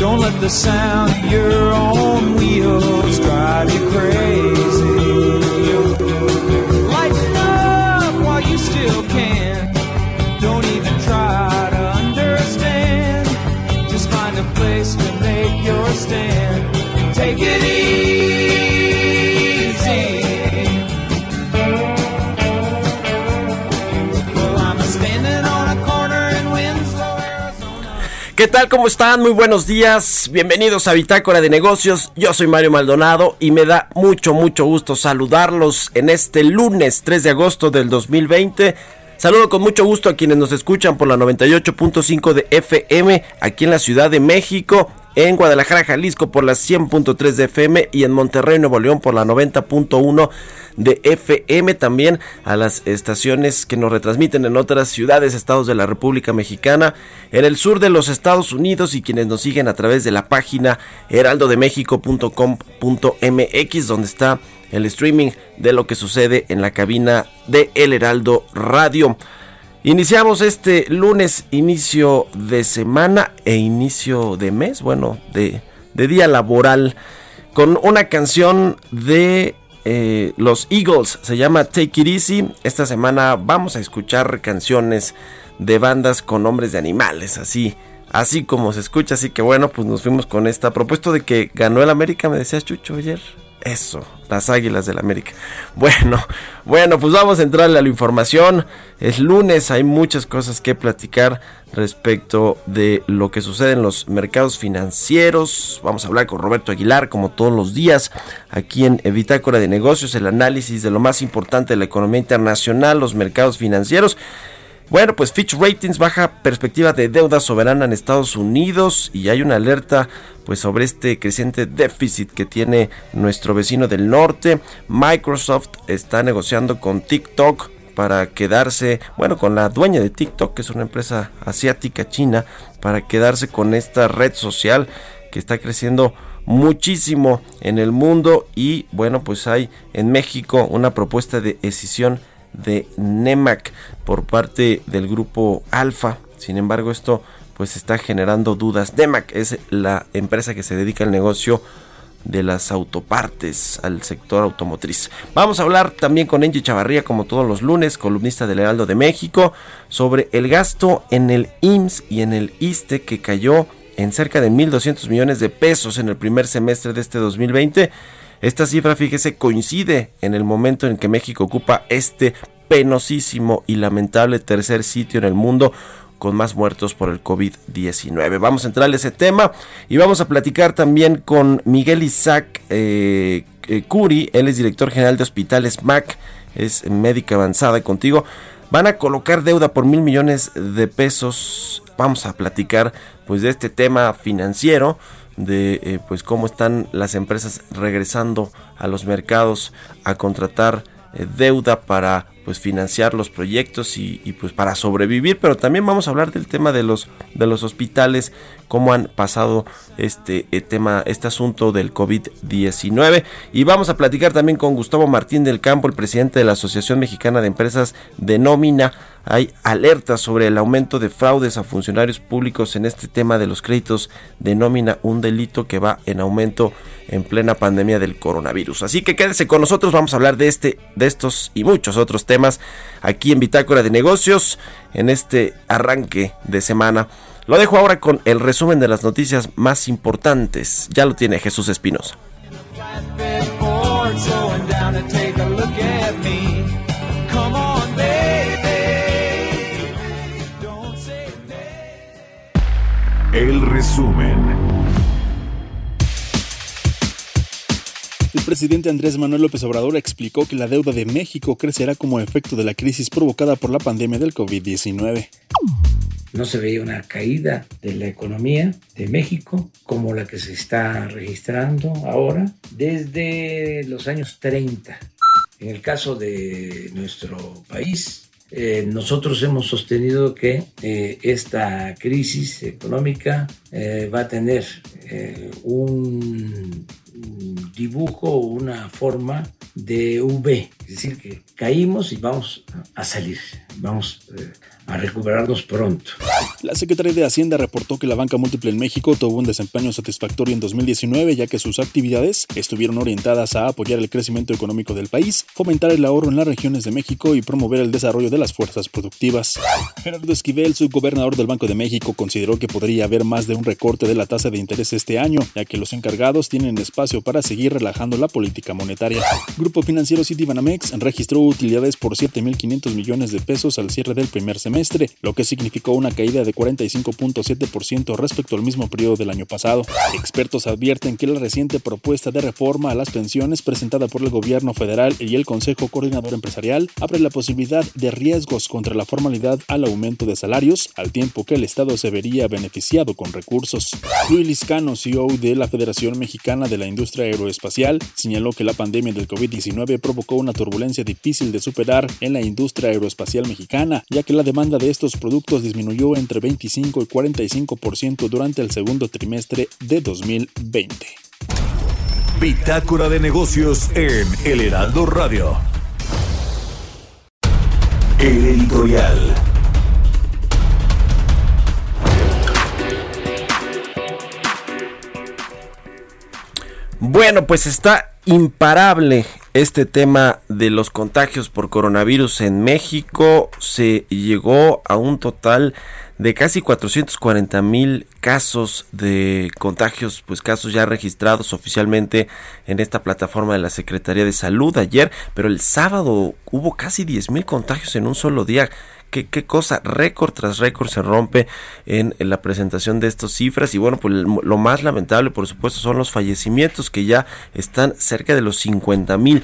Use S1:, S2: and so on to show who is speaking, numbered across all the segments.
S1: Don't let the sound of your own wheels drive you crazy.
S2: ¿Qué tal? ¿Cómo están? Muy buenos días. Bienvenidos a Bitácora de Negocios. Yo soy Mario Maldonado y me da mucho, mucho gusto saludarlos en este lunes 3 de agosto del 2020. Saludo con mucho gusto a quienes nos escuchan por la 98.5 de FM aquí en la Ciudad de México, en Guadalajara, Jalisco por la 100.3 de FM y en Monterrey, Nuevo León por la 90.1 de FM. También a las estaciones que nos retransmiten en otras ciudades, estados de la República Mexicana, en el sur de los Estados Unidos y quienes nos siguen a través de la página heraldodemexico.com.mx donde está el streaming de lo que sucede en la cabina de El Heraldo Radio. Iniciamos este lunes, inicio de semana e inicio de mes, bueno, de, día laboral, con una canción de eh, los Eagles, se llama Take It Easy. Esta semana vamos a escuchar canciones de bandas con nombres de animales, así, así como se escucha, así que bueno, pues nos fuimos con esta propuesto de que ganó el América, me decías Chucho ayer. Eso, las águilas del América. Bueno, bueno, pues vamos a entrarle a la información. Es lunes, hay muchas cosas que platicar respecto de lo que sucede en los mercados financieros. Vamos a hablar con Roberto Aguilar, como todos los días, aquí en Bitácora de Negocios, el análisis de lo más importante de la economía internacional, los mercados financieros. Bueno, pues Fitch Ratings baja perspectiva de deuda soberana en Estados Unidos y hay una alerta pues sobre este creciente déficit que tiene nuestro vecino del norte. Microsoft está negociando con TikTok para quedarse, bueno, con la dueña de TikTok, que es una empresa asiática china, para quedarse con esta red social que está creciendo muchísimo en el mundo y bueno, pues hay en México una propuesta de decisión de NEMAC por parte del grupo Alfa. Sin embargo, esto pues está generando dudas. NEMAC es la empresa que se dedica al negocio de las autopartes al sector automotriz. Vamos a hablar también con Angie Chavarría como todos los lunes, columnista del Heraldo de México, sobre el gasto en el IMSS y en el ISTE que cayó en cerca de 1.200 millones de pesos en el primer semestre de este 2020. Esta cifra, fíjese, coincide en el momento en que México ocupa este penosísimo y lamentable tercer sitio en el mundo con más muertos por el COVID-19. Vamos a entrar a ese tema y vamos a platicar también con Miguel Isaac eh, eh, Curi, él es director general de hospitales MAC, es médica avanzada contigo. Van a colocar deuda por mil millones de pesos. Vamos a platicar pues de este tema financiero de eh, pues cómo están las empresas regresando a los mercados a contratar eh, deuda para pues financiar los proyectos y, pues para sobrevivir. Pero también vamos a hablar del tema de los de los hospitales cómo han pasado este eh, tema este asunto del COVID-19 y vamos a platicar también con Gustavo Martín del Campo el presidente de la Asociación Mexicana de Empresas de Nómina hay alertas sobre el aumento de fraudes a funcionarios públicos en este tema de los créditos de nómina, un delito que va en aumento en plena pandemia del coronavirus. Así que quédese con nosotros, vamos a hablar de este, de estos y muchos otros temas aquí en Bitácora de Negocios en este arranque de semana. Lo dejo ahora con el resumen de las noticias más importantes. Ya lo tiene Jesús Espinosa.
S3: El resumen.
S4: El presidente Andrés Manuel López Obrador explicó que la deuda de México crecerá como efecto de la crisis provocada por la pandemia del COVID-19.
S5: No se veía una caída de la economía de México como la que se está registrando ahora desde los años 30. En el caso de nuestro país, eh, nosotros hemos sostenido que eh, esta crisis económica eh, va a tener un dibujo, una forma de V, es decir, que caímos y vamos a salir, vamos a recuperarnos pronto.
S4: La Secretaría de Hacienda reportó que la banca múltiple en México tuvo un desempeño satisfactorio en 2019 ya que sus actividades estuvieron orientadas a apoyar el crecimiento económico del país, fomentar el ahorro en las regiones de México y promover el desarrollo de las fuerzas productivas. Gerardo Esquivel, subgobernador del Banco de México, consideró que podría haber más de un recorte de la tasa de interés este año, ya que los encargados tienen espacio para seguir relajando la política monetaria. Grupo financiero Citibanamex registró utilidades por 7.500 millones de pesos al cierre del primer semestre, lo que significó una caída de 45.7% respecto al mismo periodo del año pasado. Expertos advierten que la reciente propuesta de reforma a las pensiones presentada por el gobierno federal y el Consejo Coordinador Empresarial abre la posibilidad de riesgos contra la formalidad al aumento de salarios, al tiempo que el Estado se vería beneficiado con recursos. Luis Liscano, CEO de la Federación Mexicana de la Industria Aeroespacial, señaló que la pandemia del COVID-19 provocó una turbulencia difícil de superar en la industria aeroespacial mexicana, ya que la demanda de estos productos disminuyó entre 25 y 45% durante el segundo trimestre de 2020.
S3: Bitácora de negocios en El Heraldo Radio. El editorial.
S2: Bueno, pues está imparable este tema de los contagios por coronavirus en México. Se llegó a un total de casi 440 mil casos de contagios, pues casos ya registrados oficialmente en esta plataforma de la Secretaría de Salud ayer, pero el sábado hubo casi 10 mil contagios en un solo día. ¿Qué, cosa, récord tras récord se rompe en, en, la presentación de estas cifras y bueno, pues lo más lamentable por supuesto son los fallecimientos que ya están cerca de los 50 mil.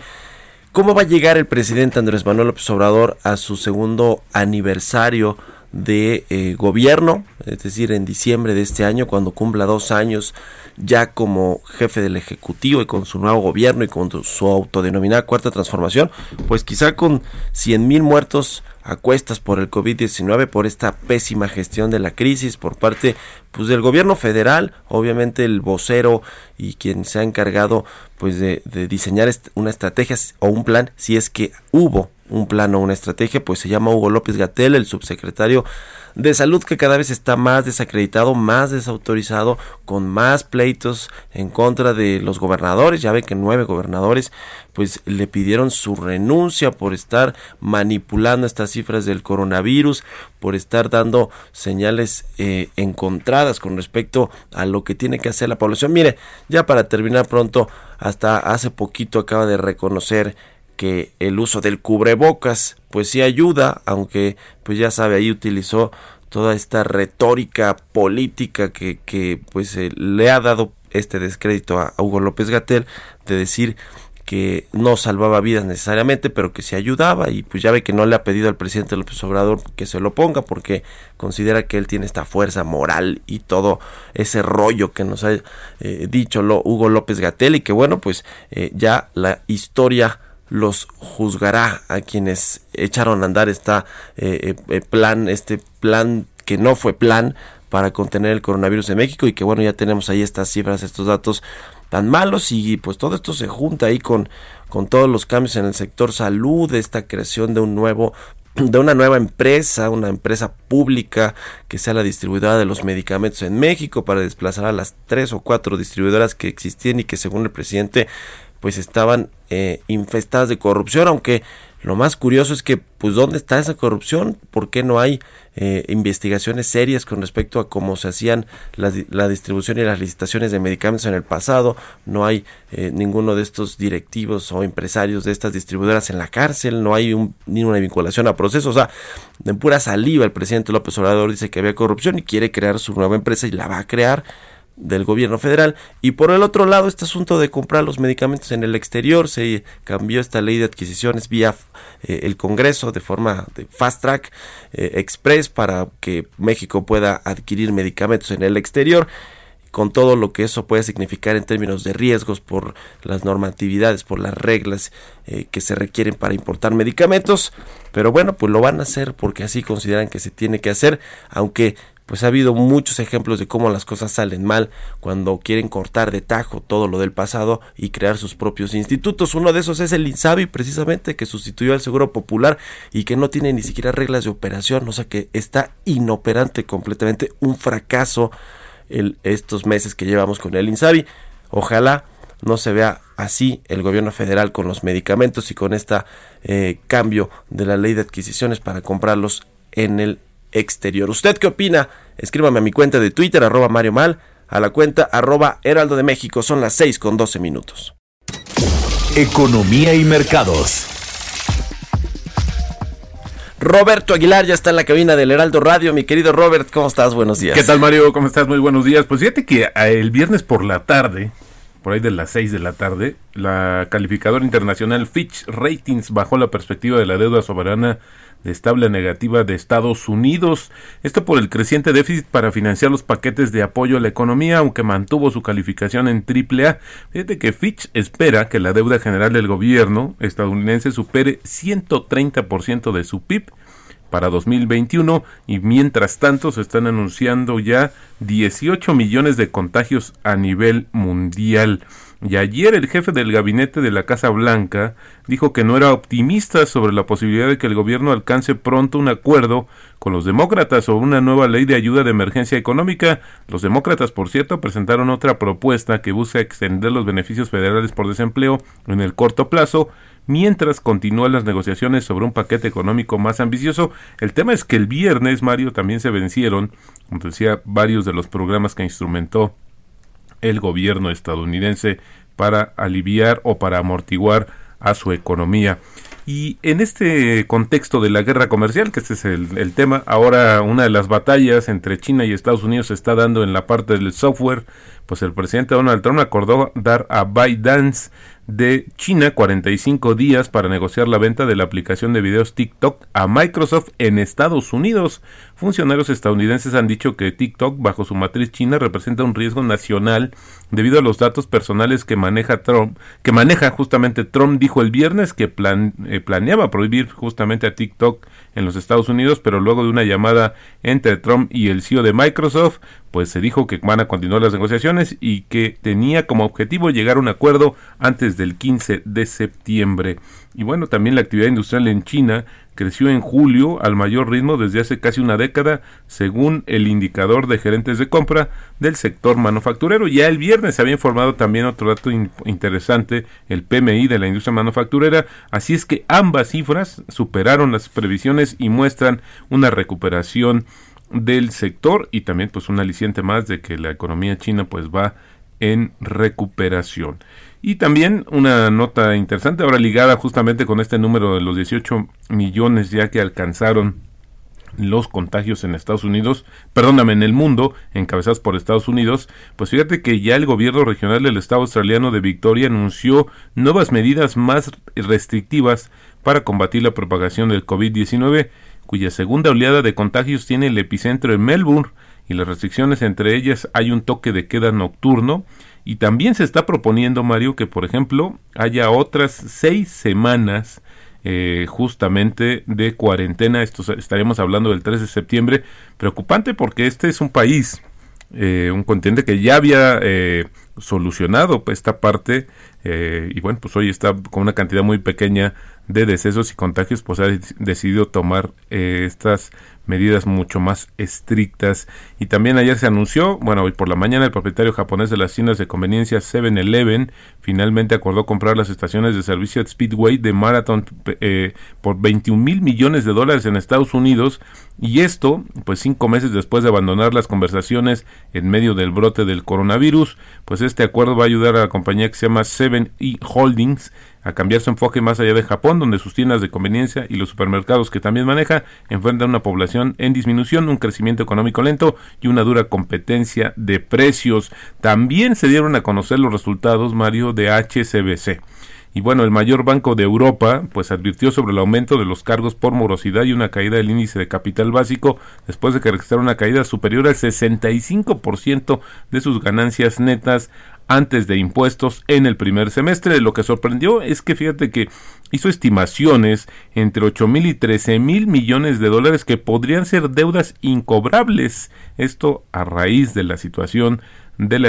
S2: ¿Cómo va a llegar el presidente Andrés Manuel López Obrador a su segundo aniversario de eh, gobierno, es decir, en diciembre de este año, cuando cumpla dos años ya como jefe del Ejecutivo y con su nuevo gobierno y con su autodenominada cuarta transformación, pues quizá con 100 mil muertos a cuestas por el COVID-19, por esta pésima gestión de la crisis por parte pues, del gobierno federal, obviamente el vocero y quien se ha encargado pues de, de diseñar una estrategia o un plan, si es que hubo un plan o una estrategia, pues se llama Hugo López Gatel, el subsecretario de salud que cada vez está más desacreditado, más desautorizado, con más pleitos en contra de los gobernadores. Ya ve que nueve gobernadores pues le pidieron su renuncia por estar manipulando estas cifras del coronavirus, por estar dando señales eh, encontradas con respecto a lo que tiene que hacer la población. Mire, ya para terminar pronto, hasta hace poquito acaba de reconocer que el uso del cubrebocas pues sí ayuda, aunque pues ya sabe, ahí utilizó toda esta retórica política que, que pues eh, le ha dado este descrédito a Hugo López Gatel de decir que no salvaba vidas necesariamente, pero que se ayudaba y pues ya ve que no le ha pedido al presidente López Obrador que se lo ponga porque considera que él tiene esta fuerza moral y todo ese rollo que nos ha eh, dicho lo, Hugo López Gatel y que bueno pues eh, ya la historia los juzgará a quienes echaron a andar esta eh, eh, plan, este plan que no fue plan para contener el coronavirus en México y que bueno ya tenemos ahí estas cifras, estos datos tan malos y pues todo esto se junta ahí con, con todos los cambios en el sector salud, esta creación de un nuevo de una nueva empresa, una empresa pública que sea la distribuidora de los medicamentos en México para desplazar a las tres o cuatro distribuidoras que existían y que según el presidente pues estaban eh, infestadas de corrupción, aunque Lo más curioso es que, pues, ¿dónde está esa corrupción? ¿Por qué no hay eh, investigaciones serias con respecto a cómo se hacían la, la, distribución y las licitaciones de medicamentos en el pasado? No hay eh, ninguno de estos directivos o empresarios de estas distribuidoras en la cárcel, no hay un, ni una vinculación a procesos. O sea, en pura saliva el presidente López Obrador dice que había corrupción y quiere crear su nueva empresa y la va a crear del gobierno federal y por el otro lado este asunto de comprar los medicamentos en el exterior se cambió esta ley de adquisiciones vía eh, el Congreso de forma de fast track eh, express para que México pueda adquirir medicamentos en el exterior con todo lo que eso puede significar en términos de riesgos por las normatividades, por las reglas eh, que se requieren para importar medicamentos. Pero bueno, pues lo van a hacer porque así consideran que se tiene que hacer, aunque pues ha habido muchos ejemplos de cómo las cosas salen mal cuando quieren cortar de tajo todo lo del pasado y crear sus propios institutos. Uno de esos es el INSABI, precisamente, que sustituyó al Seguro Popular y que no tiene ni siquiera reglas de operación, o sea que está inoperante completamente, un fracaso estos meses que llevamos con el INSABI. Ojalá no se vea así el gobierno federal con los medicamentos y con este cambio de la ley de adquisiciones para comprarlos en el exterior. ¿Usted qué opina? Escríbame a mi cuenta de Twitter, arroba Mario Mal, a la cuenta arroba Heraldo de México. Son las 6 con 12 minutos.
S3: Economía y mercados.
S2: Roberto Aguilar ya está en la cabina del Heraldo Radio. Mi querido Robert, ¿cómo estás? Buenos días.
S6: ¿Qué tal, Mario? ¿Cómo estás? Muy buenos días. Pues fíjate que el viernes por la tarde, por ahí de las 6 de la tarde, la calificadora internacional Fitch Ratings bajó la perspectiva de la deuda soberana estable negativa de Estados Unidos. Esto por el creciente déficit para financiar los paquetes de apoyo a la economía, aunque mantuvo su calificación en AAA. Fíjate que Fitch espera que la deuda general del gobierno estadounidense supere 130% de su PIB para 2021 y mientras tanto se están anunciando ya 18 millones de contagios a nivel mundial. Y ayer el jefe del gabinete de la Casa Blanca dijo que no era optimista sobre la posibilidad de que el gobierno alcance pronto un acuerdo con los demócratas sobre una nueva ley de ayuda de emergencia económica. Los demócratas, por cierto, presentaron otra propuesta que busca extender los beneficios federales por desempleo en el corto plazo mientras continúan las negociaciones sobre un paquete económico más ambicioso. El tema es que el viernes, Mario, también se vencieron, como decía, varios de los programas que instrumentó el gobierno estadounidense para aliviar o para amortiguar a su economía. Y en este contexto de la guerra comercial, que este es el, tema, ahora una de las batallas entre China y Estados Unidos se está dando en la parte del software, pues el presidente Donald Trump acordó dar a ByteDance de China 45 días para negociar la venta de la aplicación de videos TikTok a Microsoft en Estados Unidos. Funcionarios estadounidenses han dicho que TikTok, bajo su matriz china, representa un riesgo nacional debido a los datos personales que maneja Trump, que maneja justamente Trump dijo el viernes que plan, eh, planeaba prohibir justamente a TikTok en los Estados Unidos, pero luego de una llamada entre Trump y el CEO de Microsoft, pues se dijo que van a continuar las negociaciones y que tenía como objetivo llegar a un acuerdo antes del 15 de septiembre. Y bueno, también la actividad industrial en China creció en julio al mayor ritmo desde hace casi una década, según el indicador de gerentes de compra del sector manufacturero. Ya el viernes se había informado también otro dato interesante, el PMI de la industria manufacturera, así es que ambas cifras superaron las previsiones y muestran una recuperación del sector y también pues un aliciente más de que la economía china pues va en recuperación. Y también una nota interesante ahora ligada justamente con este número de los 18 millones ya que alcanzaron los contagios en Estados Unidos, perdóname, en el mundo, encabezados por Estados Unidos, pues fíjate que ya el gobierno regional del estado australiano de Victoria anunció nuevas medidas más restrictivas para combatir la propagación del COVID-19 cuya segunda oleada de contagios tiene el epicentro en Melbourne y las restricciones entre ellas hay un toque de queda nocturno y también se está proponiendo Mario que por ejemplo haya otras seis semanas eh, justamente de cuarentena. Esto estaremos hablando del 3 de septiembre. Preocupante porque este es un país eh, un continente que ya había eh, solucionado esta parte eh, y bueno, pues hoy está con una cantidad muy pequeña de decesos y contagios, pues ha decidido tomar eh, estas medidas mucho más estrictas. Y también ayer se anunció, bueno, hoy por la mañana el propietario japonés de las tiendas de conveniencia 7-Eleven finalmente acordó comprar las estaciones de servicio Speedway de Marathon eh, por 21 mil millones de dólares en Estados Unidos. Y esto, pues cinco meses después de abandonar las conversaciones en medio del brote del coronavirus, pues este acuerdo va a ayudar a la compañía que se llama 7E Holdings a cambiar su enfoque más allá de Japón, donde sus tiendas de conveniencia y los supermercados que también maneja enfrentan una población en disminución, un crecimiento económico lento y una dura competencia de precios. También se dieron a conocer los resultados, Mario, de HCBC. Y bueno, el mayor banco de Europa pues advirtió sobre el aumento de los cargos por morosidad y una caída del índice de capital básico después de que registrara una caída superior al 65% de sus ganancias netas antes de impuestos en el primer semestre. Lo que sorprendió es que fíjate que hizo estimaciones entre 8 mil y 13 mil millones de dólares que podrían ser deudas incobrables. Esto a raíz de la situación de la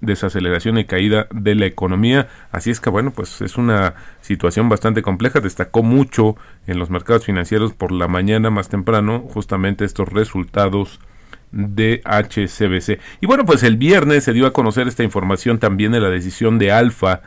S6: desaceleración y caída de la economía. Así es que bueno, pues es una situación bastante compleja. Destacó mucho en los mercados financieros por la mañana más temprano justamente estos resultados de HCBC. Y bueno, pues el viernes se dio a conocer esta información también de la decisión de Alfa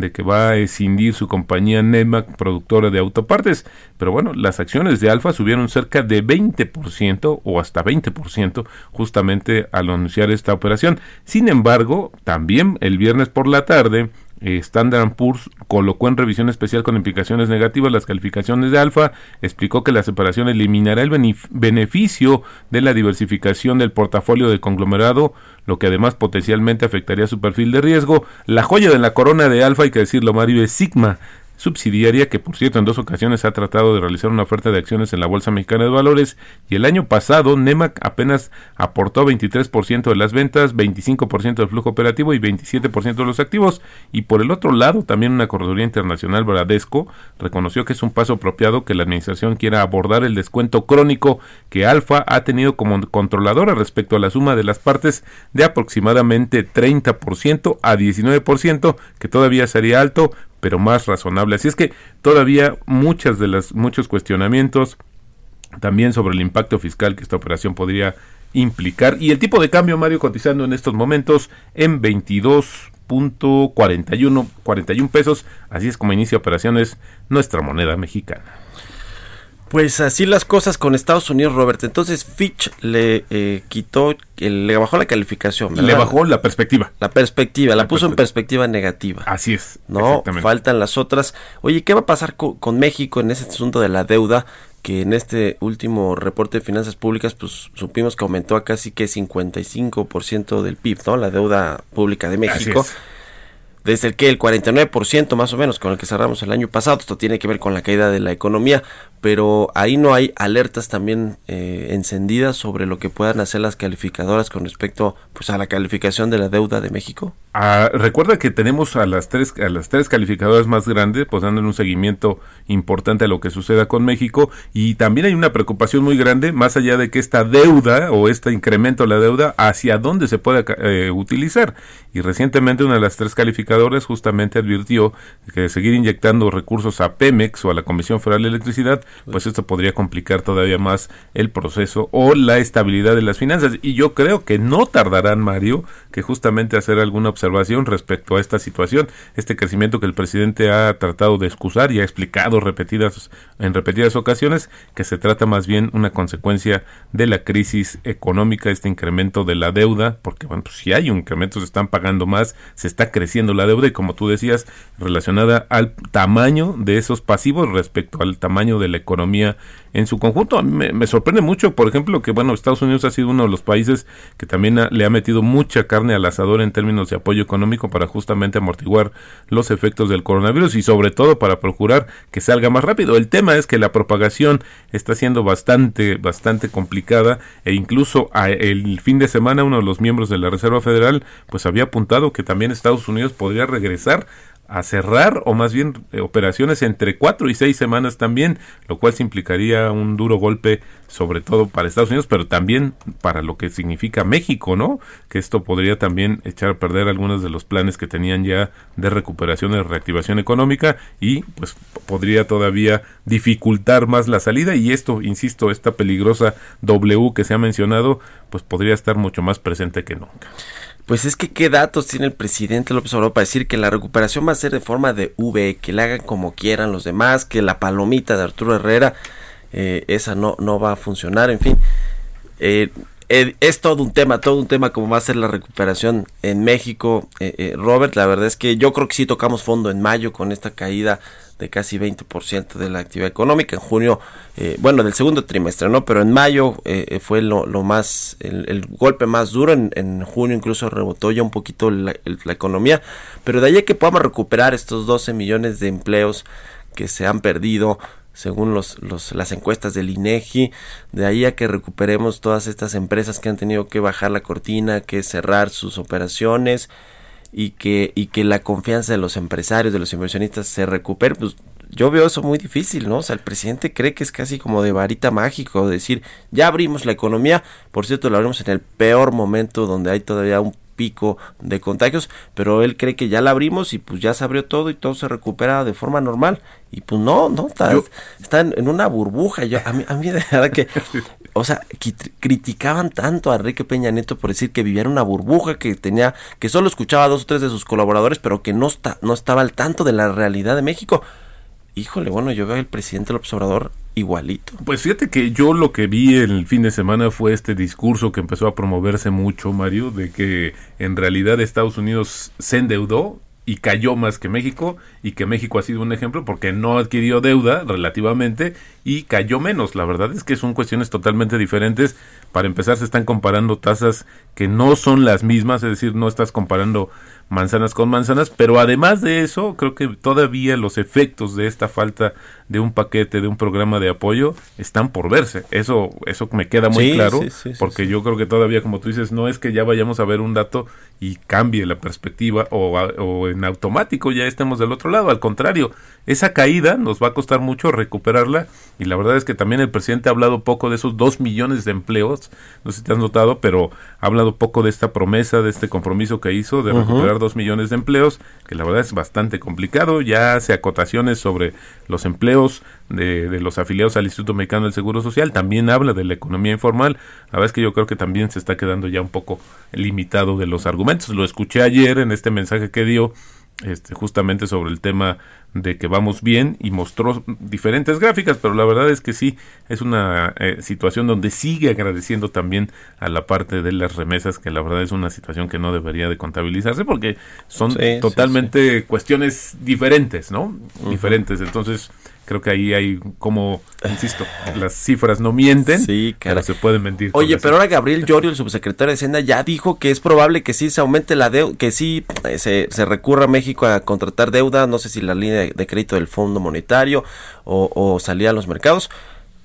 S6: de que va a escindir su compañía Nemac, productora de autopartes. Pero bueno, las acciones de Alfa subieron cerca de 20% o hasta 20% justamente al anunciar esta operación. Sin embargo, también el viernes por la tarde, Standard Poor's colocó en revisión especial con implicaciones negativas las calificaciones de Alfa, explicó que la separación eliminará el beneficio de la diversificación del portafolio del conglomerado, lo que además potencialmente afectaría su perfil de riesgo. La joya de la corona de Alfa, hay que decirlo Mario, es Sigma, subsidiaria que por cierto en dos ocasiones ha tratado de realizar una oferta de acciones en la Bolsa Mexicana de Valores y el año pasado Nemac apenas aportó 23% de las ventas, 25% del flujo operativo y 27% de los activos. Y por el otro lado también una correduría internacional Bradesco reconoció que es un paso apropiado que la administración quiera abordar el descuento crónico que Alfa ha tenido como controladora respecto a la suma de las partes de aproximadamente 30% a 19% que todavía sería alto pero más razonable. Así es que todavía muchas de las muchos cuestionamientos también sobre el impacto fiscal que esta operación podría implicar y el tipo de cambio Mario cotizando en estos momentos en 22.41 41 pesos, así es como inicia operaciones nuestra moneda mexicana.
S2: Pues así las cosas con Estados Unidos, Robert. Entonces Fitch le eh, quitó, le bajó la calificación.
S6: Le bajó la perspectiva.
S2: La perspectiva, la, puso en perspectiva negativa.
S6: Así es.
S2: No, faltan las otras. Oye, ¿qué va a pasar con, México en ese asunto de la deuda? Que en este último reporte de finanzas públicas, pues supimos que aumentó a casi que 55% del PIB, ¿no? La deuda pública de México desde el que el 49% más o menos con el que cerramos el año pasado. Esto tiene que ver con la caída de la economía, pero ahí no hay alertas también eh, encendidas sobre lo que puedan hacer las calificadoras con respecto pues a la calificación de la deuda de México.
S6: Recuerda que tenemos a las tres a las tres calificadoras más grandes pues dando un seguimiento importante a lo que suceda con México. Y también hay una preocupación muy grande más allá de que esta deuda o este incremento de la deuda hacia dónde se puede eh, utilizar. Y recientemente una de las tres calificadoras justamente advirtió que seguir inyectando recursos a Pemex o a la Comisión Federal de Electricidad pues esto podría complicar todavía más el proceso o la estabilidad de las finanzas. Y yo creo que no tardarán Mario que justamente hacer alguna observación observación respecto a esta situación, este crecimiento que el presidente ha tratado de excusar y ha explicado repetidas en repetidas ocasiones que se trata más bien una consecuencia de la crisis económica, este incremento de la deuda, porque bueno, pues si hay un incremento se están pagando más, se está creciendo la deuda y como tú decías, relacionada al tamaño de esos pasivos respecto al tamaño de la economía en su conjunto. Me, sorprende mucho, por ejemplo, que bueno, Estados Unidos ha sido uno de los países que también le ha metido mucha carne al asador en términos de apoyo económico para justamente amortiguar los efectos del coronavirus y sobre todo para procurar que salga más rápido. El tema es que la propagación está siendo bastante, bastante complicada e incluso el fin de semana uno de los miembros de la Reserva Federal pues había apuntado que también Estados Unidos podría regresar a cerrar o más bien eh, operaciones entre cuatro y seis semanas también, lo cual implicaría un duro golpe sobre todo para Estados Unidos, pero también para lo que significa México, ¿no? Que esto podría también echar a perder algunos de los planes que tenían ya de recuperación de reactivación económica y pues podría todavía dificultar más la salida y esto, insisto, esta peligrosa W que se ha mencionado, pues podría estar mucho más presente que nunca.
S2: Pues es que qué datos tiene el presidente López Obrador para decir que la recuperación va a ser de forma de V, que la hagan como quieran los demás, que la palomita de Arturo Herrera, eh, esa no, no va a funcionar, en fin. Eh, eh, es todo un tema, todo un tema como va a ser la recuperación en México. Robert, la verdad es que yo creo que sí tocamos fondo en mayo con esta caída de casi 20% de la actividad económica. En junio, eh, bueno, del segundo trimestre, ¿no? Pero en mayo eh, fue lo, más, el, golpe más duro. En, junio incluso rebotó ya un poquito la, economía. Pero de ahí a que podamos recuperar estos 12 millones de empleos que se han perdido según los, los, las encuestas del INEGI, de ahí a que recuperemos todas estas empresas que han tenido que bajar la cortina, que cerrar sus operaciones, y que, y que la confianza de los empresarios, de los inversionistas se recupere, pues yo veo eso muy difícil, ¿no? O sea, el presidente cree que es casi como de varita mágico, decir, ya abrimos la economía, por cierto, lo abrimos en el peor momento donde hay todavía un pico de contagios, pero él cree que ya la abrimos y pues ya se abrió todo y todo se recupera de forma normal. Y pues no, no, está, en, una burbuja. Yo, a, mí, a mí de verdad que, o sea, criticaban tanto a Enrique Peña Nieto por decir que vivía en una burbuja, que tenía, que solo escuchaba a dos o tres de sus colaboradores, pero que no, está, no estaba al tanto de la realidad de México. Híjole, bueno, yo veo al presidente López Obrador igualito.
S6: Pues fíjate que yo lo que vi el fin de semana fue este discurso que empezó a promoverse mucho, Mario, de que en realidad Estados Unidos se endeudó y cayó más que México y que México ha sido un ejemplo porque no adquirió deuda relativamente y cayó menos. La verdad es que son cuestiones totalmente diferentes. Para empezar se están comparando tasas que no son las mismas, es decir, no estás comparando manzanas con manzanas, pero además de eso, creo que todavía los efectos de esta falta de un paquete, de un programa de apoyo, están por verse. Eso, eso me queda muy claro, porque yo creo que todavía, como tú dices, no es que ya vayamos a ver un dato y cambie la perspectiva o, o en automático ya estemos del otro lado. Al contrario, esa caída nos va a costar mucho recuperarla y la verdad es que también el presidente ha hablado poco de esos dos millones de empleos, no sé si te has notado, pero ha hablado poco de esta promesa, de este compromiso que hizo de recuperar dos millones de empleos, que la verdad es bastante complicado. Ya hace acotaciones sobre los empleos de, de, los afiliados al Instituto Mexicano del Seguro Social, también habla de la economía informal. La verdad es que yo creo que también se está quedando ya un poco limitado de los argumentos. Lo escuché ayer en este mensaje que dio este, justamente sobre el tema de que vamos bien y mostró diferentes gráficas, pero la verdad es que sí, es una eh, situación donde sigue agradeciendo también a la parte de las remesas, que la verdad es una situación que no debería de contabilizarse porque son totalmente cuestiones diferentes, ¿no? Diferentes, entonces creo que ahí hay como, insisto, las cifras no mienten, sí, pero se pueden mentir.
S2: Oye, pero ahora Gabriel Llorio, el subsecretario de Hacienda, ya dijo que es probable que sí se aumente la deuda, que sí eh, se, se, recurra a México a contratar deuda, no sé si la línea de crédito del Fondo Monetario o, o salir a los mercados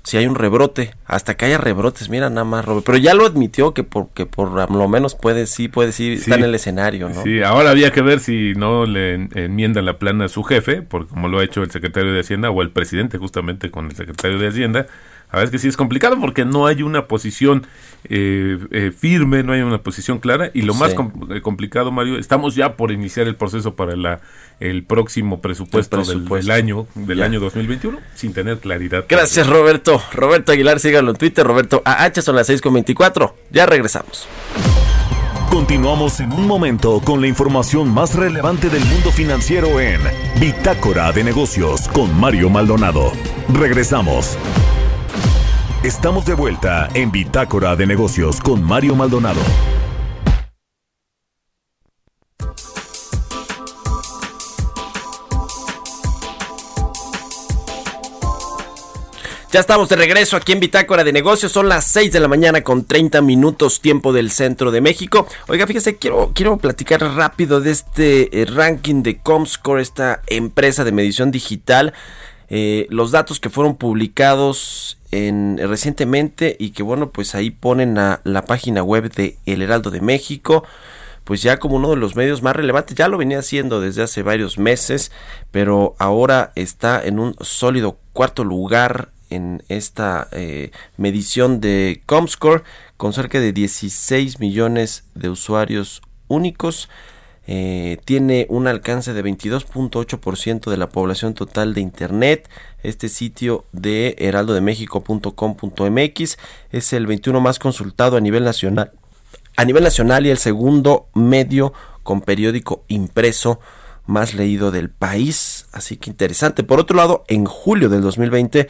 S2: si hay un rebrote, hasta que haya rebrotes, mira nada más, Robert. Pero ya lo admitió que porque por lo menos puede sí, puede sí, está en el escenario, ¿no?
S6: Sí, ahora había que ver si no le enmiendan la plana a su jefe, porque como lo ha hecho el secretario de Hacienda o el presidente justamente con el secretario de Hacienda, a ver, es que sí es complicado porque no hay una posición eh, eh, firme, no hay una posición clara. Y lo más eh, complicado, Mario, estamos ya por iniciar el proceso para la, el próximo presupuesto, Del, año del año 2021 sin tener claridad.
S2: Gracias, Roberto. Roberto Aguilar, síganlo en Twitter. Roberto AH, son las 6.24. Ya regresamos.
S3: Continuamos en un momento con la información más relevante del mundo financiero en Bitácora de Negocios con Mario Maldonado. Regresamos. Estamos de vuelta en Bitácora de Negocios con Mario Maldonado.
S2: Ya estamos de regreso aquí en Bitácora de Negocios. Son las 6 de la mañana con 30 minutos tiempo del centro de México. Oiga, fíjese, quiero, quiero platicar rápido de este eh, ranking de Comscore, esta empresa de medición digital. Eh, los datos que fueron publicados en, recientemente y que bueno pues ahí ponen a la página web de El Heraldo de México pues ya como uno de los medios más relevantes, ya lo venía haciendo desde hace varios meses, pero ahora está en un sólido cuarto lugar en esta eh, medición de Comscore con cerca de 16 millones de usuarios únicos. Eh, tiene un alcance de 22.8% de la población total de Internet. Este sitio de heraldodemexico.com.mx es el 21 más consultado a nivel nacional. A nivel nacional y el segundo medio con periódico impreso más leído del país. Así que interesante. Por otro lado, en julio del 2020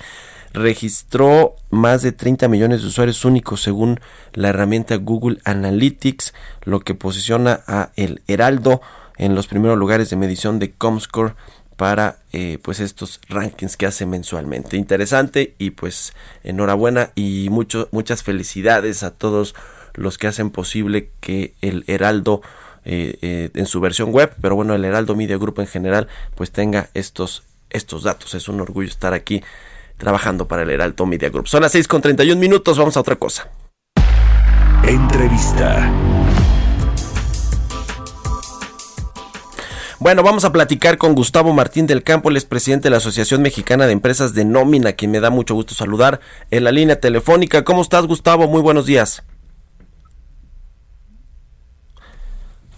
S2: registró más de 30 millones de usuarios únicos según la herramienta Google Analytics, lo que posiciona a El Heraldo en los primeros lugares de medición de Comscore para eh, pues estos rankings que hace mensualmente. Interesante y pues enhorabuena y mucho, muchas felicidades a todos los que hacen posible que el Heraldo eh, eh, en su versión web, pero bueno, el Heraldo Media Group en general pues tenga estos, estos datos. Es un orgullo estar aquí trabajando para el Heraldo Media Group. Son las 6 con 31 minutos, vamos a otra cosa.
S3: Entrevista.
S2: Bueno, vamos a platicar con Gustavo Martín del Campo, el es presidente de la Asociación Mexicana de Empresas de Nómina, quien me da mucho gusto saludar en la línea telefónica. ¿Cómo estás, Gustavo? Muy buenos días.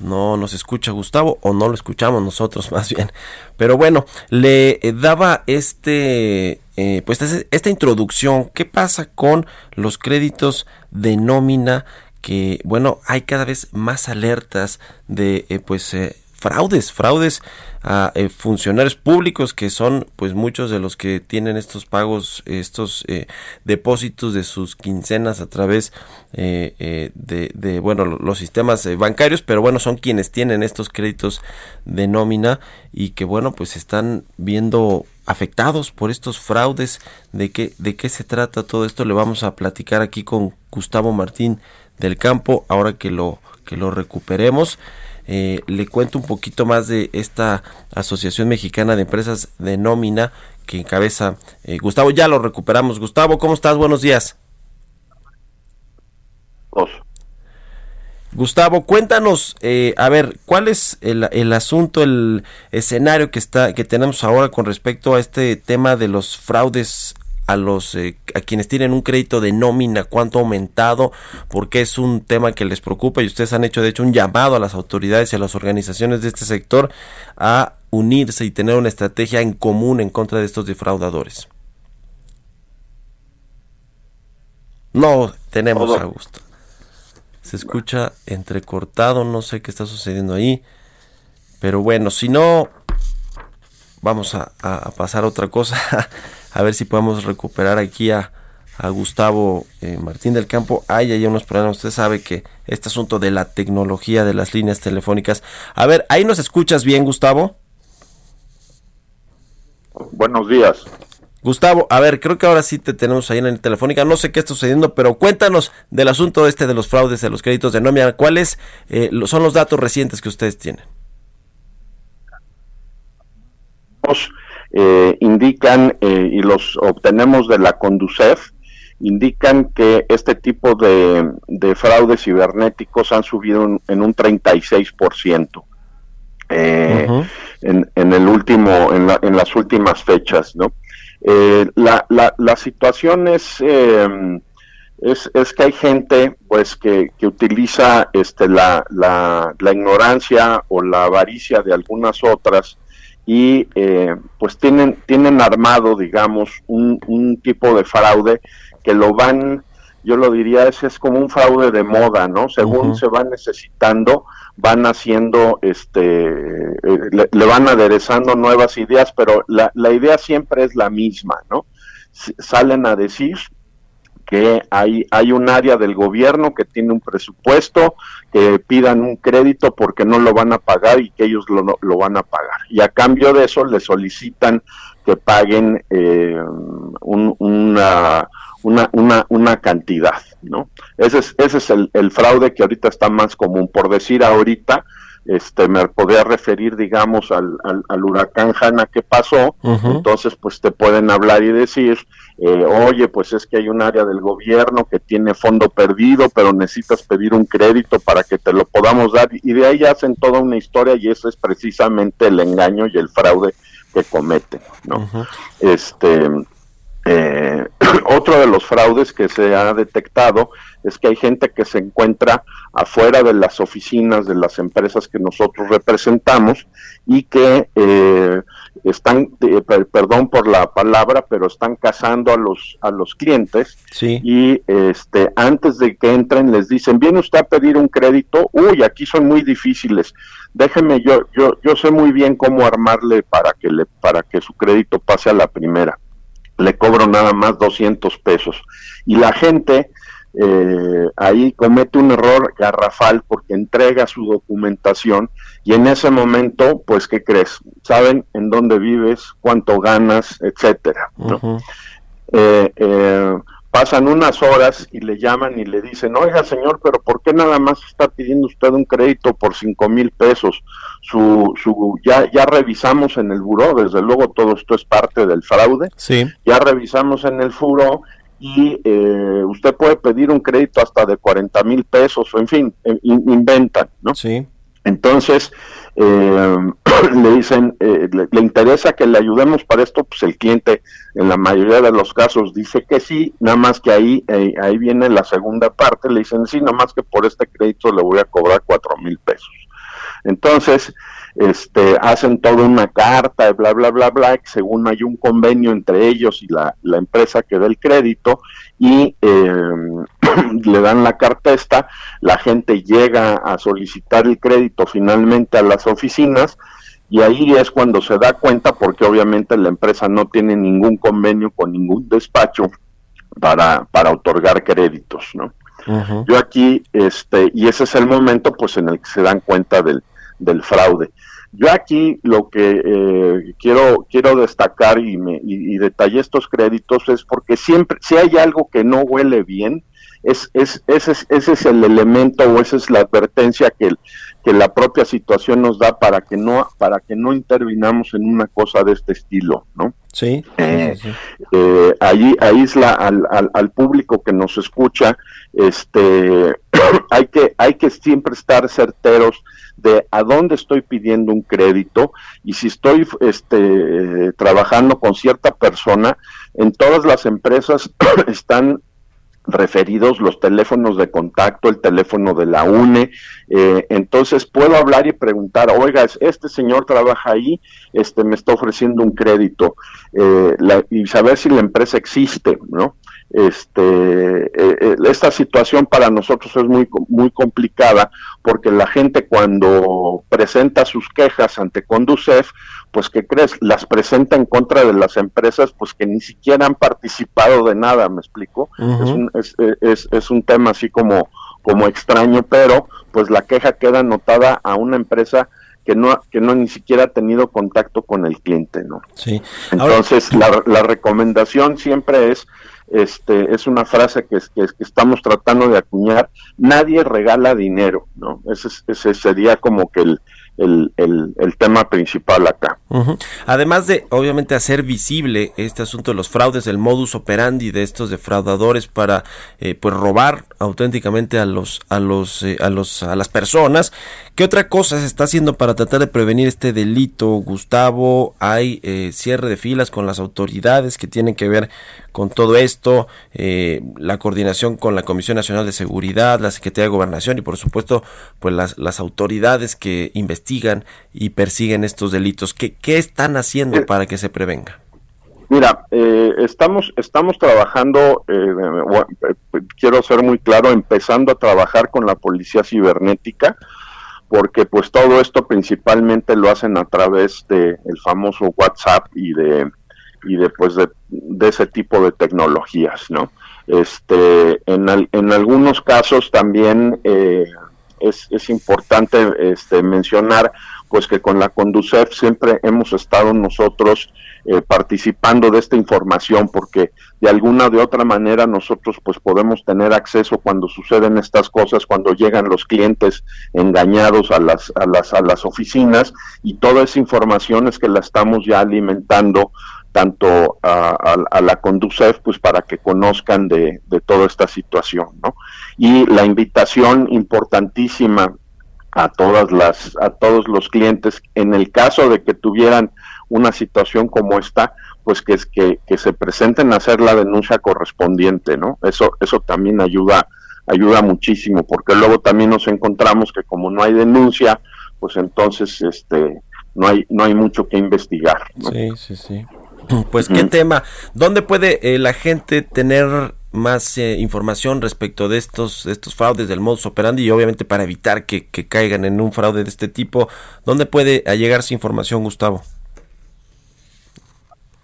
S2: no nos escucha Gustavo o no lo escuchamos nosotros más bien. Pero bueno, le eh, daba este eh, pues esta introducción. ¿Qué pasa con los créditos de nómina? Que bueno, hay cada vez más alertas de eh, pues fraudes, fraudes a eh, funcionarios públicos que son pues muchos de los que tienen estos pagos, estos eh, depósitos de sus quincenas a través eh, de, de, bueno, los sistemas bancarios, pero bueno, son quienes tienen estos créditos de nómina y que bueno, pues están viendo afectados por estos fraudes. ¿De qué, de qué se trata todo esto? Le vamos a platicar aquí con Gustavo Martín del Campo, ahora que lo, que lo recuperemos. Eh, le cuento un poquito más de esta Asociación Mexicana de Empresas de Nómina que encabeza eh, Gustavo. Ya lo recuperamos. Gustavo, ¿cómo estás? Buenos días. Gustavo, cuéntanos, eh, a ver, ¿cuál es el, el, asunto, el escenario que está, que tenemos ahora con respecto a este tema de los fraudes a los eh, a quienes tienen un crédito de nómina, cuánto ha aumentado, porque es un tema que les preocupa y ustedes han hecho de hecho un llamado a las autoridades y a las organizaciones de este sector a unirse y tener una estrategia en común en contra de estos defraudadores. No tenemos a gusto. Se escucha entrecortado, no sé qué está sucediendo ahí. Pero bueno, si no, vamos a, a pasar a otra cosa. a ver si podemos recuperar aquí a, Gustavo eh, Martín del Campo. Hay ahí unos problemas. Usted sabe que este asunto de la tecnología de las líneas telefónicas. A ver, ahí nos escuchas bien, Gustavo.
S7: Buenos días.
S2: Gustavo, a ver, creo que ahora sí te tenemos ahí en la telefónica. No sé qué está sucediendo, pero cuéntanos del asunto este de los fraudes de los créditos de nómina. ¿Cuáles eh, son los datos recientes que ustedes tienen?
S7: Eh, indican, eh, y los obtenemos de la Conducef, indican que este tipo de, fraudes cibernéticos han subido en, un 36%. Eh, en, en, el último, en, en las últimas fechas, ¿no? La, la, la, situación es, es, es, que hay gente, pues, que, que utiliza, este, la, la, la ignorancia o la avaricia de algunas otras y eh, pues tienen, tienen armado, digamos, un, un, tipo de fraude que lo van, yo lo diría, ese es como un fraude de moda, ¿no? Según se van necesitando, van haciendo, este, eh, le, van aderezando nuevas ideas, pero la, la idea siempre es la misma, ¿no? salen a decir que hay, hay un área del gobierno que tiene un presupuesto, que pidan un crédito porque no lo van a pagar y que ellos lo, lo van a pagar. Y a cambio de eso le solicitan que paguen eh, una, una, una, cantidad, ¿no? Ese es, ese es el, el fraude que ahorita está más común. Por decir ahorita, este, me podría referir, digamos, al, al, huracán Hanna que pasó, entonces pues te pueden hablar y decir, eh, oye, pues es que hay un área del gobierno que tiene fondo perdido, pero necesitas pedir un crédito para que te lo podamos dar, y de ahí hacen toda una historia y eso es precisamente el engaño y el fraude que cometen, ¿no? Este eh, otro de los fraudes que se ha detectado es que hay gente que se encuentra afuera de las oficinas de las empresas que nosotros representamos y que eh, están, eh, perdón por la palabra, pero están cazando a los a los clientes y este antes de que entren les dicen viene usted a pedir un crédito, uy aquí son muy difíciles, déjeme yo yo yo sé muy bien cómo armarle para que le para que su crédito pase a la primera le cobro nada más 200 pesos. Y la gente eh, ahí comete un error garrafal porque entrega su documentación y en ese momento, pues, ¿qué crees? Saben en dónde vives, cuánto ganas, etcétera. ¿no? eh, eh, pasan unas horas y le llaman y le dicen, oiga señor, pero ¿por qué nada más está pidiendo usted un crédito por cinco mil pesos? Su, su, ya, ya revisamos en el buró, desde luego todo esto es parte del fraude,
S2: sí.
S7: ya revisamos en el furo y eh, usted puede pedir un crédito hasta de 40 mil pesos, o en fin, eh, inventan, ¿no?
S2: Sí.
S7: Entonces, eh, le dicen, eh, le, interesa que le ayudemos para esto, pues el cliente en la mayoría de los casos dice que sí, nada más que ahí, ahí viene la segunda parte, le dicen sí, nada más que por este crédito le voy a cobrar cuatro mil pesos. Entonces, este, hacen toda una carta, bla, bla, bla, bla, que según hay un convenio entre ellos y la, la empresa que da el crédito, y eh, le dan la carta esta, la gente llega a solicitar el crédito finalmente a las oficinas, y ahí es cuando se da cuenta, porque obviamente la empresa no tiene ningún convenio con ningún despacho para, para otorgar créditos, ¿no? Yo aquí, este, y ese es el momento pues en el que se dan cuenta del, del fraude. Yo aquí lo que eh, quiero quiero destacar y, me, y, detallé estos créditos es porque siempre, si hay algo que no huele bien, es, es, ese, es, ese es el elemento o esa es la advertencia que, que la propia situación nos da para que no para que no intervinamos en una cosa de este estilo, ¿no?
S2: Sí.
S7: Eh, eh, ahí aísla al, al, al, público que nos escucha. Este, hay que hay que siempre estar certeros de a dónde estoy pidiendo un crédito y si estoy este, trabajando con cierta persona, en todas las empresas están referidos los teléfonos de contacto, el teléfono de la UNE, eh, entonces puedo hablar y preguntar, oiga, este señor trabaja ahí, este me está ofreciendo un crédito, eh, y saber si la empresa existe, ¿no? Este, eh, eh, esta situación para nosotros es muy, muy complicada porque la gente cuando presenta sus quejas ante Conducef, pues que crees, las presenta en contra de las empresas, pues que ni siquiera han participado de nada, ¿me explico? es, un, es, es, es, un tema así como, como extraño, pero pues la queja queda anotada a una empresa que no que no ni siquiera ha tenido contacto con el cliente, ¿no?
S2: Sí.
S7: Entonces la, la recomendación siempre es este, es una frase que, que, estamos tratando de acuñar, nadie regala dinero, ¿no? Ese, ese sería como que el, el, tema principal acá.
S2: Además de, obviamente, hacer visible este asunto de los fraudes, el modus operandi de estos defraudadores para, eh, pues, robar auténticamente a los, a los, eh, a los, a las personas. ¿Qué otra cosa se está haciendo para tratar de prevenir este delito, Gustavo? Hay eh, cierre de filas con las autoridades que tienen que ver con todo esto, eh, la coordinación con la Comisión Nacional de Seguridad, la Secretaría de Gobernación y por supuesto pues las, las autoridades que investigan y persiguen estos delitos. ¿Qué, qué están haciendo eh, para que se prevenga?
S7: Mira, eh, estamos, estamos trabajando, eh, quiero ser muy claro, empezando a trabajar con la policía cibernética, porque pues todo esto principalmente lo hacen a través de el famoso WhatsApp y de y después de, de, ese tipo de tecnologías, ¿no? Este, en, en algunos casos también eh, es, es importante este, mencionar pues que con la Conducef siempre hemos estado nosotros eh, participando de esta información porque de alguna de otra manera nosotros pues podemos tener acceso cuando suceden estas cosas, cuando llegan los clientes engañados a las, a las, a las oficinas y toda esa información es que la estamos ya alimentando tanto a, la Conducef pues para que conozcan de, de toda esta situación, ¿no? Y la invitación importantísima a todas las a todos los clientes en el caso de que tuvieran una situación como esta pues que es que, que se presenten a hacer la denuncia correspondiente no eso eso también ayuda ayuda muchísimo porque luego también nos encontramos que como no hay denuncia pues entonces este no hay no hay mucho que investigar
S2: sí sí sí pues qué tema dónde puede eh, la gente tener más eh, información respecto de estos, estos fraudes del modus operandi y obviamente para evitar que, caigan en un fraude de este tipo, ¿dónde puede llegarse información, Gustavo?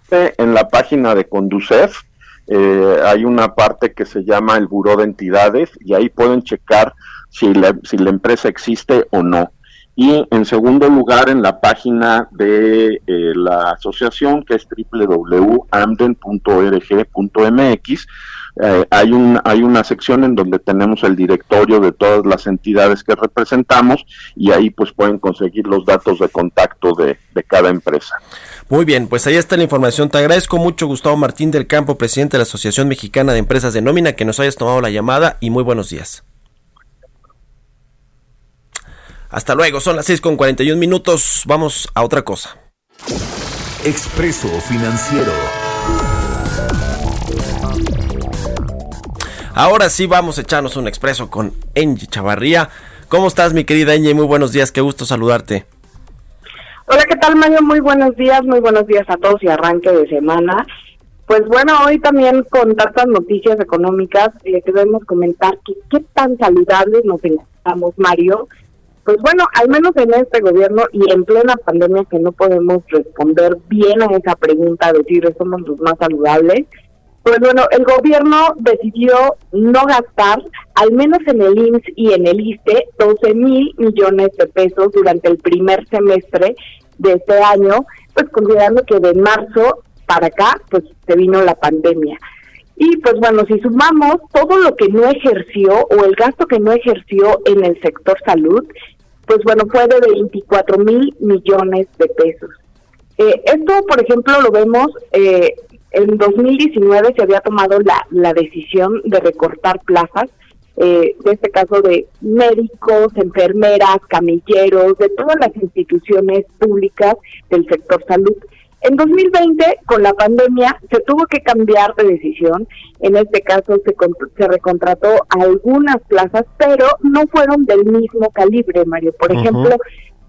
S7: En la página de Conducef eh, hay una parte que se llama el Buró de Entidades y ahí pueden checar si la, si la empresa existe o no. Y en segundo lugar, en la página de eh, la asociación, que es www.amden.org.mx, eh, hay, un, hay una sección en donde tenemos el directorio de todas las entidades que representamos y ahí pues pueden conseguir los datos de contacto de, cada empresa.
S2: Muy bien, pues ahí está la información. Te agradezco mucho, Gustavo Martín del Campo, presidente de la Asociación Mexicana de Empresas de Nómina, que nos hayas tomado la llamada y muy buenos días. Hasta luego, son las 6 con 41 minutos. Vamos a otra cosa.
S3: Expreso Financiero.
S2: Ahora sí vamos a echarnos un expreso con Engie Chavarría. ¿Cómo estás, mi querida Engie? Muy buenos días, qué gusto saludarte.
S8: Hola, ¿qué tal, Mario? Muy buenos días, muy buenos días a todos y arranque de semana. Pues bueno, hoy también con tantas noticias económicas eh, debemos comentar que qué tan saludables nos encontramos, Mario. Pues bueno, al menos en este gobierno y en plena pandemia que no podemos responder bien a esa pregunta, decir somos los más saludables, pues bueno, el gobierno decidió no gastar, al menos en el IMSS y en el ISTE, 12 mil millones de pesos durante el primer semestre de este año, pues considerando que de marzo para acá, pues se vino la pandemia. Y pues bueno, si sumamos todo lo que no ejerció o el gasto que no ejerció en el sector salud, pues bueno, fue de 24 mil millones de pesos. Eh, esto, por ejemplo, lo vemos eh, en 2019 se había tomado la, la decisión de recortar plazas, eh, de este caso de médicos, enfermeras, camilleros, de todas las instituciones públicas del sector salud. En 2020, con la pandemia, se tuvo que cambiar de decisión. En este caso, se, se recontrató algunas plazas, pero no fueron del mismo calibre, Mario. Por ejemplo,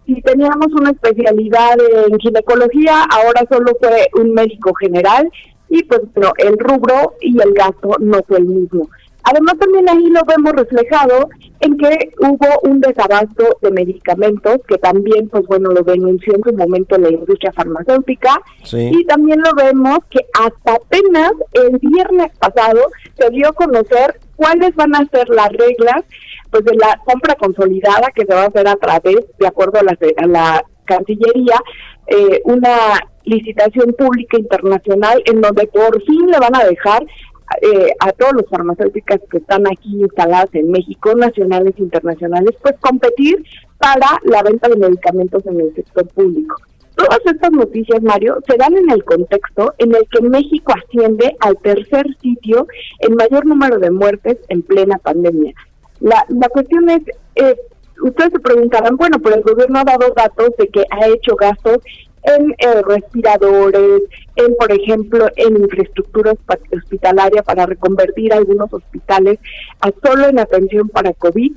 S8: si teníamos una especialidad en ginecología, ahora solo fue un médico general y pues pero el rubro y el gasto no fue el mismo. Además también ahí lo vemos reflejado en que hubo un desabasto de medicamentos que también pues bueno lo denunció en su momento la industria farmacéutica. Y también lo vemos que hasta apenas el viernes pasado se dio a conocer cuáles van a ser las reglas pues de la compra consolidada que se va a hacer a través, de acuerdo a la, a la Cancillería, eh, una licitación pública internacional en donde por fin le van a dejar eh, a todas las farmacéuticas que están aquí instaladas en México, nacionales e internacionales, pues competir para la venta de medicamentos en el sector público. Todas estas noticias, Mario, se dan en el contexto en el que México asciende al tercer sitio en mayor número de muertes en plena pandemia. La, la cuestión es, eh, ustedes se preguntarán, bueno, pero el gobierno ha dado datos de que ha hecho gastos en eh, respiradores, en, por ejemplo, en infraestructura hospitalaria para reconvertir algunos hospitales a solo en atención para COVID.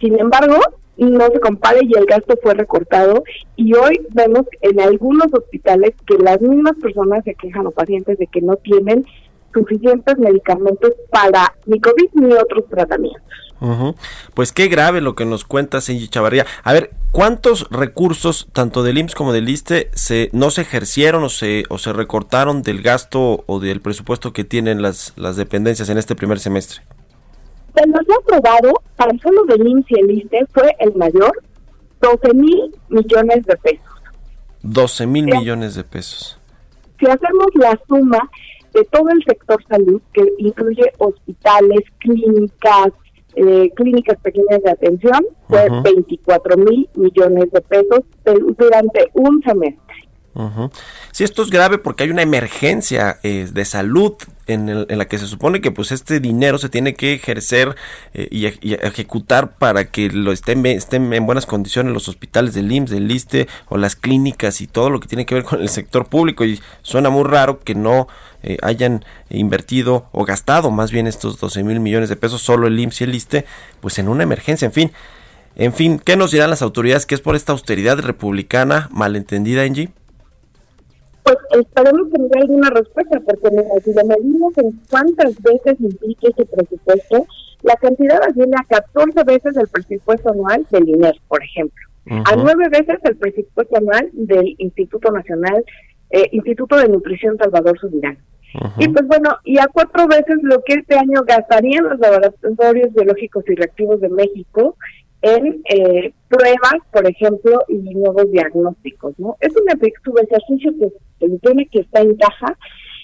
S8: Sin embargo, no se compare y el gasto fue recortado y hoy vemos en algunos hospitales que las mismas personas se quejan o pacientes de que no tienen suficientes medicamentos para ni COVID ni otros tratamientos.
S2: Pues qué grave lo que nos cuenta Senji Chavarría. A ver, ¿cuántos recursos, tanto del IMSS como del ISTE, se, no se ejercieron o se, o se recortaron del gasto o del presupuesto que tienen las, las dependencias en este primer semestre?
S8: Se nos aprobado, tan solo del IMSS y el ISTE fue el mayor, 12 mil millones de pesos.
S2: 12 mil millones de pesos.
S8: Si hacemos la suma de todo el sector salud, que incluye hospitales, clínicas, eh, clínicas pequeñas de atención, fue
S2: Ujú.
S8: 24 mil millones de pesos durante un semestre.
S2: Ujú. Sí, esto es grave porque hay una emergencia eh, de salud en, la que se supone que pues este dinero se tiene que ejercer eh, y, y ejecutar para que lo estén, estén en buenas condiciones los hospitales del IMSS, del ISTE o las clínicas y todo lo que tiene que ver con el sector público y suena muy raro que no eh, hayan invertido o gastado más bien estos 12 mil millones de pesos solo el IMSS y el ISTE pues en una emergencia, en fin. En fin, ¿qué nos dirán las autoridades que es por esta austeridad republicana malentendida, Angie?
S8: Pues esperemos tener alguna respuesta, porque si lo medimos en cuántas veces implica ese presupuesto, la cantidad asciende a 14 veces el presupuesto anual del INER, por ejemplo, a
S9: Ujú.
S8: nueve veces el presupuesto anual del Instituto Nacional, eh, Instituto de Nutrición Salvador Subirán. Y pues bueno, y a cuatro veces lo que este año gastarían los laboratorios biológicos y reactivos de México en eh, pruebas, por ejemplo, y nuevos diagnósticos, ¿no? Es un subejercicio que se entiende que está en caja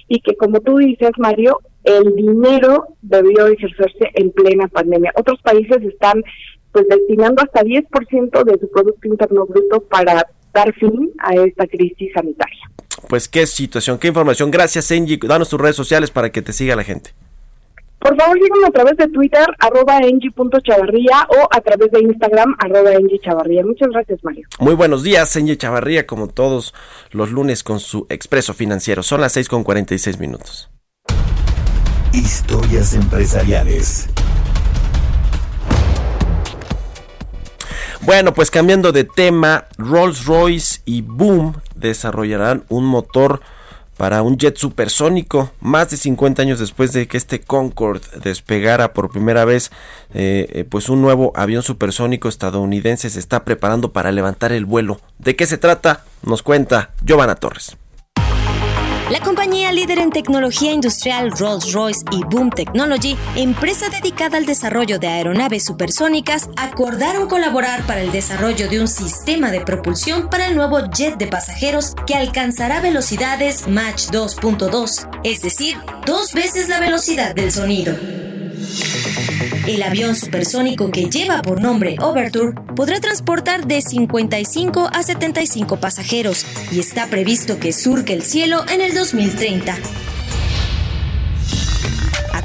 S8: y que, como tú dices, Mario, el dinero debió ejercerse en plena pandemia. Otros países están pues destinando hasta 10% de su Producto Interno Bruto para dar fin a esta crisis sanitaria.
S2: Pues qué situación, qué información. Gracias, Angie. Danos tus redes sociales para que te siga la gente.
S8: Por favor, síganme a través de Twitter, arroba engie.chavarría o a través de Instagram, arroba engie Muchas gracias, Mario.
S2: Muy buenos días, Angie Chavarría, como todos los lunes con su expreso financiero. Son las 6 con 46 minutos.
S3: Historias empresariales.
S2: Bueno, pues cambiando de tema, Rolls Royce y Boom desarrollarán un motor para un jet supersónico más de 50 años después de que este Concorde despegara por primera vez eh, eh, pues un nuevo avión supersónico estadounidense se está preparando para levantar el vuelo ¿de qué se trata? nos cuenta Giovanna Torres
S10: La compañía líder en tecnología industrial Rolls-Royce y Boom Technology, empresa dedicada al desarrollo de aeronaves supersónicas, acordaron colaborar para el desarrollo de un sistema de propulsión para el nuevo jet de pasajeros que alcanzará velocidades Mach 2.2, es decir, dos veces la velocidad del sonido. El avión supersónico que lleva por nombre Overture podrá transportar de 55 a 75 pasajeros y está previsto que surque el cielo en el 2030.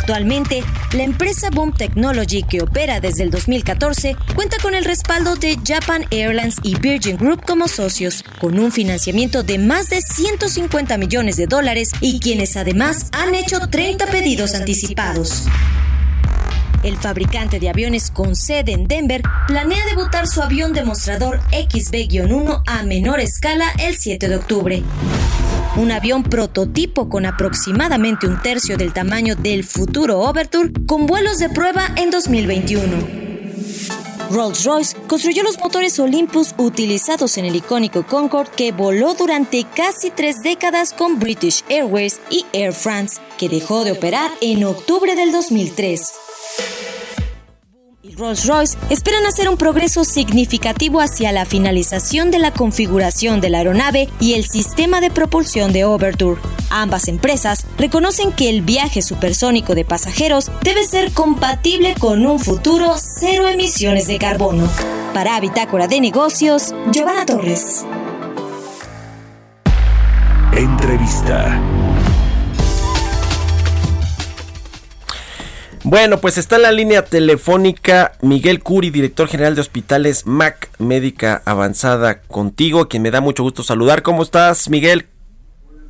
S10: Actualmente, la empresa Boom Technology, que opera desde el 2014, cuenta con el respaldo de Japan Airlines y Virgin Group como socios, con un financiamiento de más de 150 millones de dólares y quienes además han hecho 30 pedidos anticipados. El fabricante de aviones con sede en Denver planea debutar su avión demostrador XB-1 a menor escala el 7 de octubre. Un avión prototipo con aproximadamente un tercio del tamaño del futuro Overture con vuelos de prueba en 2021. Rolls-Royce construyó los motores Olympus utilizados en el icónico Concorde que voló durante casi tres décadas con British Airways y Air France, que dejó de operar en octubre del 2003 y Rolls-Royce esperan hacer un progreso significativo hacia la finalización de la configuración de la aeronave y el sistema de propulsión de Overture. Ambas empresas reconocen que el viaje supersónico de pasajeros debe ser compatible con un futuro cero emisiones de carbono. Para Bitácora de Negocios, Giovanna Torres.
S3: Entrevista.
S2: Bueno, pues está en la línea telefónica Miguel Curi, director general de hospitales MAC Médica Avanzada, contigo, quien me da mucho gusto saludar. ¿Cómo estás, Miguel?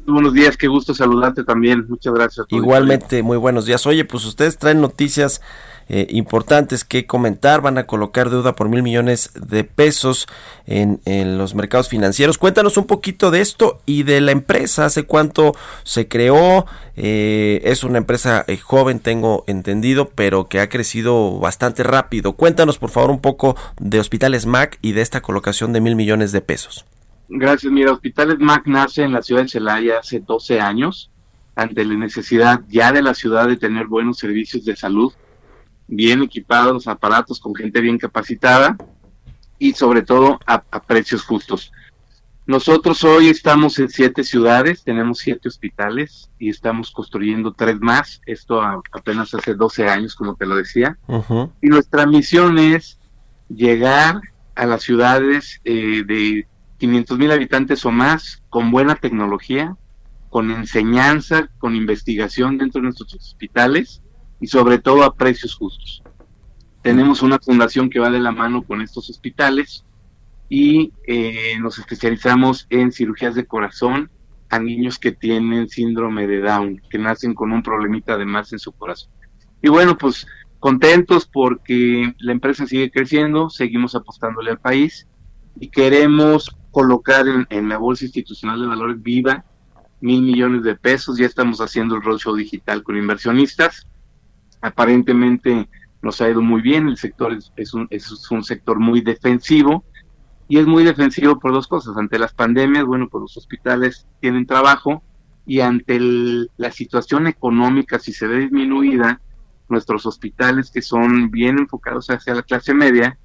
S9: Buenos días, qué gusto saludarte también. Muchas gracias.
S2: Igualmente, muy buenos días. Oye, pues ustedes traen noticias eh, importantes que comentar. Van a colocar deuda por mil millones de pesos en, los mercados financieros. Cuéntanos un poquito de esto y de la empresa. ¿Hace cuánto se creó? Eh, es una empresa eh, joven, tengo entendido, pero que ha crecido bastante rápido. Cuéntanos, por favor, un poco de Hospitales MAC y de esta colocación de mil millones de pesos.
S9: Gracias. Mira, Hospitales MAC nace en la ciudad de Celaya hace 12 años, ante la necesidad ya de la ciudad de tener buenos servicios de salud bien equipados, aparatos con gente bien capacitada y sobre todo a, a precios justos. Nosotros hoy estamos en siete ciudades, tenemos siete hospitales y estamos construyendo tres más. Esto a- apenas hace 12 años, como te lo decía. Y nuestra misión es llegar a las ciudades eh, de 500 mil habitantes o más con buena tecnología, con enseñanza, con investigación dentro de nuestros hospitales y sobre todo a precios justos. Tenemos una fundación que va de la mano con estos hospitales y eh, nos especializamos en cirugías de corazón a niños que tienen síndrome de Down, que nacen con un problemita de más en su corazón. Y bueno, pues contentos porque la empresa sigue creciendo, seguimos apostándole al país y queremos colocar en, en la Bolsa Institucional de Valores viva mil millones de pesos. Ya estamos haciendo el roadshow digital con inversionistas. Aparentemente nos ha ido muy bien. El sector es, un, es un sector muy defensivo y es muy defensivo por dos cosas. Ante las pandemias, bueno, pues los hospitales tienen trabajo y ante el- la situación económica, si se ve disminuida, nuestros hospitales que son bien enfocados hacia la clase media,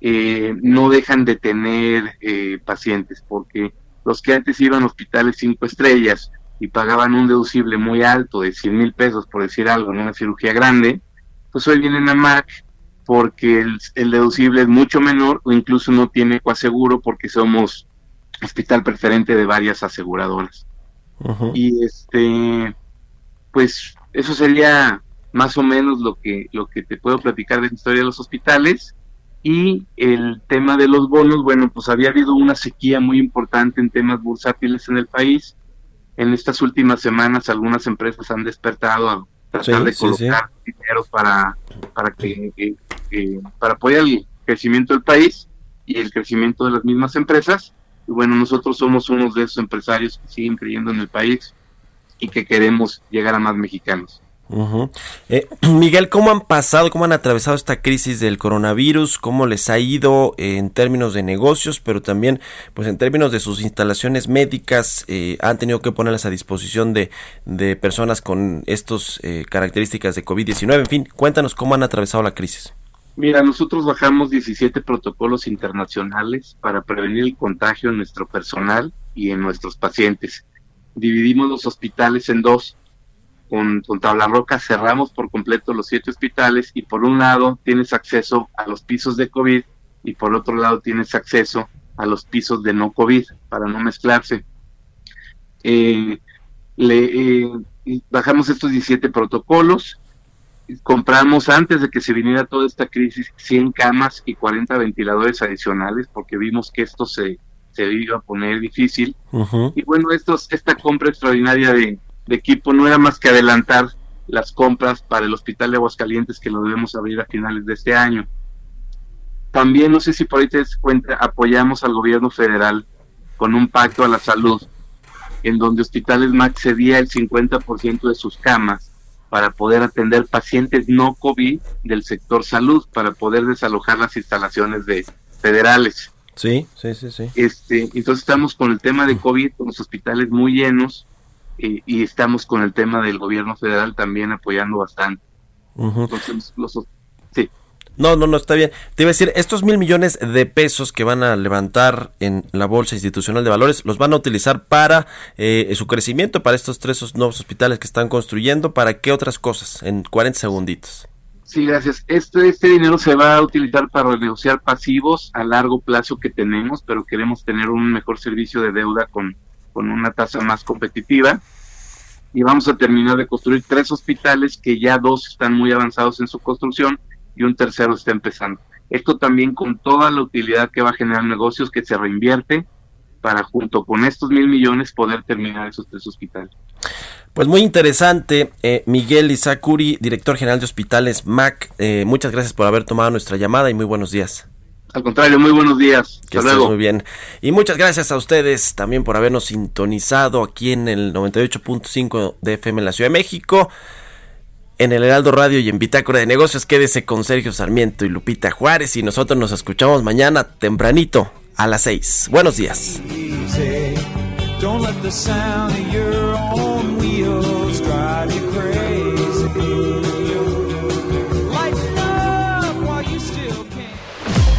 S9: eh, no dejan de tener eh, pacientes, porque los que antes iban a hospitales cinco estrellas y pagaban un deducible muy alto de 100 mil pesos, por decir algo, en una cirugía grande, pues hoy vienen a MAC porque el, el deducible es mucho menor o incluso no tiene coaseguro porque somos hospital preferente de varias aseguradoras. Y este, pues eso sería más o menos lo que, lo que te puedo platicar de la historia de los hospitales. Y el tema de los bonos, bueno, pues había habido una sequía muy importante en temas bursátiles en el país. En estas últimas semanas algunas empresas han despertado a tratar
S2: Sí,
S9: de
S2: sí,
S9: colocar dinero para, para que, que- que- para apoyar el crecimiento del país y el crecimiento de las mismas empresas. Y bueno, nosotros somos unos de esos empresarios que siguen creyendo en el país y que queremos llegar a más mexicanos.
S2: Eh, Miguel, ¿cómo han pasado, cómo han atravesado esta crisis del coronavirus? ¿Cómo les ha ido eh, en términos de negocios, pero también pues en términos de sus instalaciones médicas? eh, ¿Han tenido que ponerlas a disposición de, de personas con estas características de COVID-19? En fin, cuéntanos cómo han atravesado la crisis.
S9: Mira, nosotros bajamos 17 protocolos internacionales para prevenir el contagio en nuestro personal y en nuestros pacientes. Dividimos los hospitales en dos. Con, con tabla roca cerramos por completo los siete hospitales y por un lado tienes acceso a los pisos de COVID y por otro lado tienes acceso a los pisos de no COVID para no mezclarse. Eh, le, eh, bajamos estos 17 protocolos, compramos antes de que se viniera toda esta crisis 100 camas y 40 ventiladores adicionales porque vimos que esto se, se iba a poner difícil. Y bueno, estos, esta compra extraordinaria de, de equipo no era más que adelantar las compras para el Hospital de Aguascalientes que lo debemos abrir a finales de este año. También, no sé si por ahí te das cuenta, apoyamos al gobierno federal con un pacto a la salud, en donde Hospitales MAC cedía el 50% de sus camas para poder atender pacientes no COVID del sector salud, para poder desalojar las instalaciones de federales.
S2: Sí, sí, sí, sí.
S9: Este, entonces estamos con el tema de COVID, con los hospitales muy llenos, eh, y estamos con el tema del gobierno federal también apoyando bastante. Entonces, los, sí.
S2: No, no, no, está bien. Te iba a decir, estos mil millones de pesos que van a levantar en la Bolsa Institucional de Valores, los van a utilizar para eh, su crecimiento, para estos tres nuevos hospitales que están construyendo, ¿para qué otras cosas? En 40 segunditos.
S9: Sí, gracias. Este, este dinero se va a utilizar para renegociar pasivos a largo plazo que tenemos, pero queremos tener un mejor servicio de deuda con, con una tasa más competitiva. Y vamos a terminar de construir tres hospitales que ya dos están muy avanzados en su construcción y un tercero está empezando. Esto también con toda la utilidad que va a generar negocios que se reinvierte para junto con estos mil millones poder terminar esos tres hospitales.
S2: Pues muy interesante, eh, Miguel Izakuri, director general de Hospitales MAC. Eh, muchas gracias por haber tomado nuestra llamada y muy buenos días.
S9: Al contrario, muy buenos días.
S2: Que
S9: Hasta
S2: estés
S9: luego.
S2: muy bien. Y muchas gracias a ustedes también por habernos sintonizado aquí en el 98.5 de FM en la Ciudad de México. En el Heraldo Radio y en Bitácora de Negocios, quédese con Sergio Sarmiento y Lupita Juárez y nosotros nos escuchamos mañana tempranito a las 6. Buenos días.